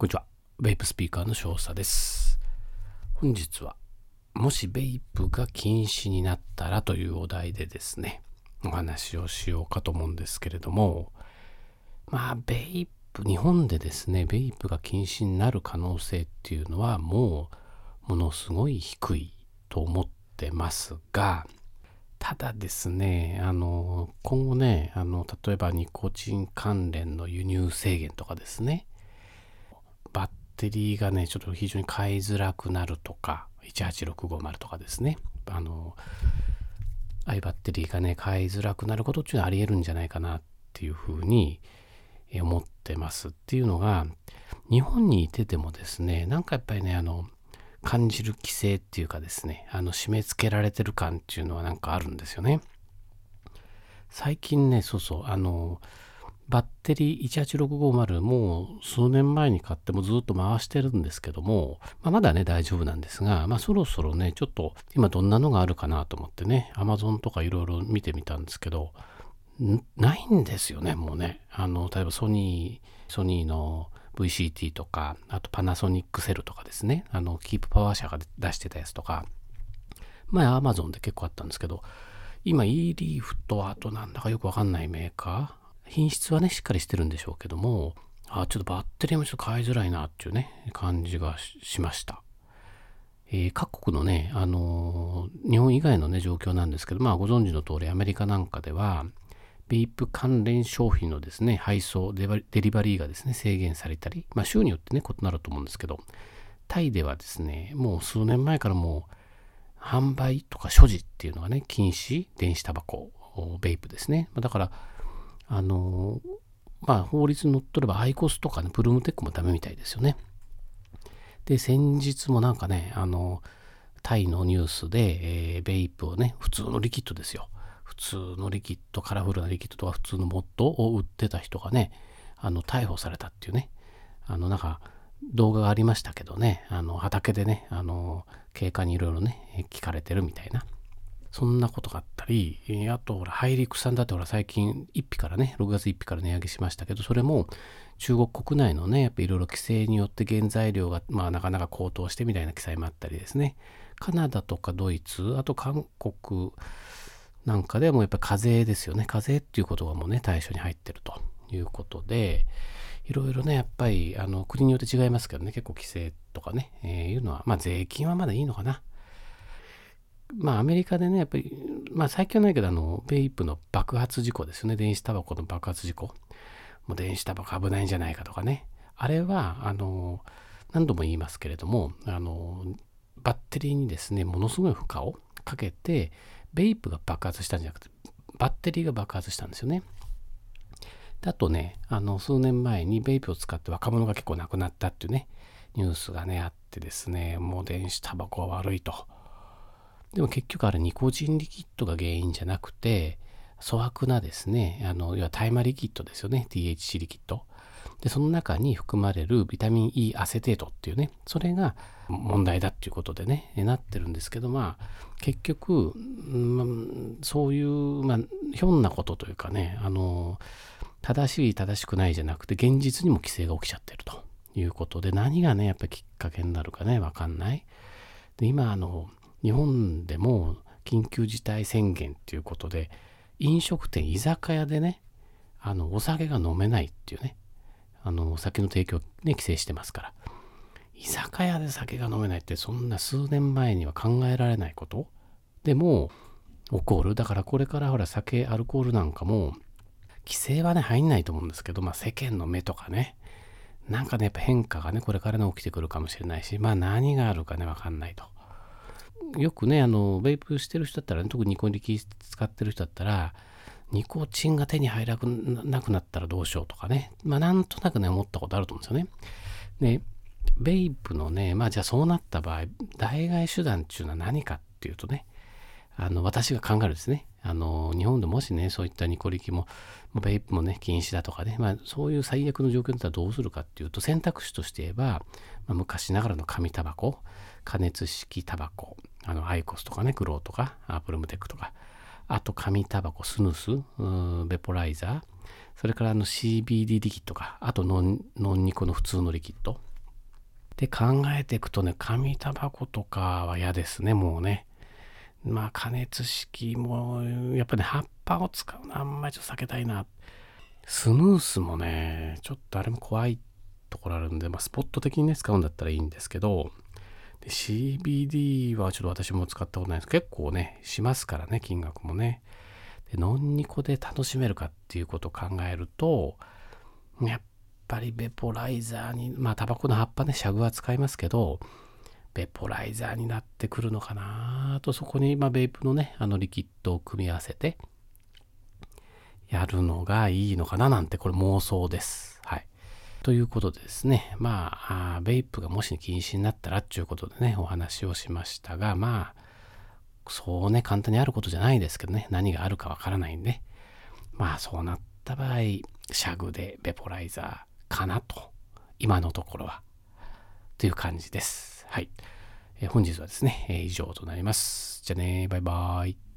こんにちは。ベイプスピーカーの少佐です。本日は、もしベイプが禁止になったらというお題でですね、お話をしようかと思うんですけれども、まあ、ベイプ、日本でですね、ベイプが禁止になる可能性っていうのはもう、ものすごい低いと思ってますが、ただですね、あの、今後ね、あの、例えばニコチン関連の輸入制限とかですね、テリーがね、ちょっと非常に買いづらくなるとか、18650とかですね、あの、ああいうバッテリーがね、買いづらくなることっていうのはあり得るんじゃないかなっていうふうに思ってますっていうのが、日本にいててもですね、なんかやっぱりね、あの、感じる規制っていうかですね、あの、締め付けられてる感っていうのはなんかあるんですよね。最近ね、そうそう、あの、バッテリー18650もう数年前に買ってもずっと回してるんですけども、まあ、まだね大丈夫なんですが、まあ、そろそろねちょっと今どんなのがあるかなと思ってね Amazon とかいろいろ見てみたんですけどないんですよねもうね。あの例えばソニーソニーの VCT とかあとパナソニックセルとかですね。あのキープパワー社が出してたやつとか前 Amazon で結構あったんですけど今 e リーフとあとなんだかよくわかんないメーカー品質はね、しっかりしてるんでしょうけども、あ、ちょっとバッテリーもちょっと買いづらいなっていうね、感じがしました。えー、各国のね、あのー、日本以外のね、状況なんですけど、まあご存知の通りアメリカなんかでは、ベイプ関連商品のですね、配送デ、リバリーがですね、制限されたり、まあ州によってね、異なると思うんですけど、タイではですね、もう数年前からもう、販売とか所持っていうのがね、禁止、電子タバコ、ベイプですね。だから、あのまあ法律にのっとればアイコスとかね、プルームテックもダメみたいですよね。で、先日もなんかね、あの、タイのニュースで、えー、ベイプをね、普通のリキッドですよ。普通のリキッド、カラフルなリキッドとか普通のモッドを売ってた人がね、あの、逮捕されたっていうね、あの、なんか、動画がありましたけどね、あの、畑でね、あの、警官にいろいろね、聞かれてるみたいな。そんなことがあったり、あと、ほら、ハイリクさんだってほら、最近1日からね、6月1日から値上げしましたけど、それも中国国内のね、やっぱいろいろ規制によって原材料が、まあ、なかなか高騰してみたいな記載もあったりですね、カナダとかドイツ、あと韓国なんかでもやっぱ課税ですよね、課税っていうことがもうね、対象に入ってるということで、いろいろね、やっぱりあの国によって違いますけどね、結構規制とかね、えー、いうのは、まあ税金はまだいいのかな。まあアメリカでね、やっぱり、まあ最近はないけど、あの、ベイプの爆発事故ですよね。電子タバコの爆発事故。もう電子タバコ危ないんじゃないかとかね。あれは、あの、何度も言いますけれども、あの、バッテリーにですね、ものすごい負荷をかけて、ベイプが爆発したんじゃなくて、バッテリーが爆発したんですよね。あとね、あの、数年前にベイプを使って若者が結構亡くなったっていうね、ニュースがね、あってですね、もう電子タバコは悪いと。でも結局あれニコチンリキッドが原因じゃなくて、粗悪なですね、あの、要は大麻リキッドですよね、THC リキッド。で、その中に含まれるビタミン E アセテートっていうね、それが問題だっていうことでね、なってるんですけど、まあ、結局、うん、そういう、まあ、ひょんなことというかね、あの、正しい正しくないじゃなくて、現実にも規制が起きちゃってるということで、何がね、やっぱりきっかけになるかね、わかんない。で、今、あの、日本でも緊急事態宣言っていうことで飲食店居酒屋でねあのお酒が飲めないっていうねあのお酒の提供ね規制してますから居酒屋で酒が飲めないってそんな数年前には考えられないことでも起こるだからこれからほら酒アルコールなんかも規制はね入んないと思うんですけどまあ世間の目とかねなんかねやっぱ変化がねこれからね起きてくるかもしれないしまあ何があるかねわかんないと。よくね、あの、ベイプしてる人だったら、ね、特にニコニキ使ってる人だったら、ニコチンが手に入らなくなったらどうしようとかね。まあ、なんとなくね、思ったことあると思うんですよね。で、ベイプのね、まあ、じゃあそうなった場合、代替手段っていうのは何かっていうとね、あの、私が考えるですね。あの、日本でもしね、そういったニコリキも、ベイプもね、禁止だとかね、まあ、そういう最悪の状況だったらどうするかっていうと、選択肢として言えば、まあ、昔ながらの紙タバコ、加熱式タバコ、あの、アイコスとかね、グローとか、アプルムテックとか、あと紙タバコ、スヌス、ベポライザー、それからあの CBD リキッドか、あとノンノンニコの普通のリキッド。で考えていくとね、紙タバコとかは嫌ですね、もうね。まあ加熱式も、やっぱね、葉っぱを使うのあんまりちょっと避けたいな。スヌースもね、ちょっとあれも怖いところあるんで、まあ、スポット的にね、使うんだったらいいんですけど、CBD はちょっと私も使ったことないです結構ね、しますからね、金額もね。で、ノンニコで楽しめるかっていうことを考えると、やっぱりベポライザーに、まあ、タバコの葉っぱね、シャグは使いますけど、ベポライザーになってくるのかなと、そこに、まあ、ベイプのね、あのリキッドを組み合わせて、やるのがいいのかななんて、これ妄想です。ということでですね、まあ、ベイプがもし禁止になったらっていうことでね、お話をしましたが、まあ、そうね、簡単にあることじゃないですけどね、何があるかわからないんで、まあそうなった場合、シャグでベポライザーかなと、今のところは、という感じです。はい。えー、本日はですね、えー、以上となります。じゃあね、バイバーイ。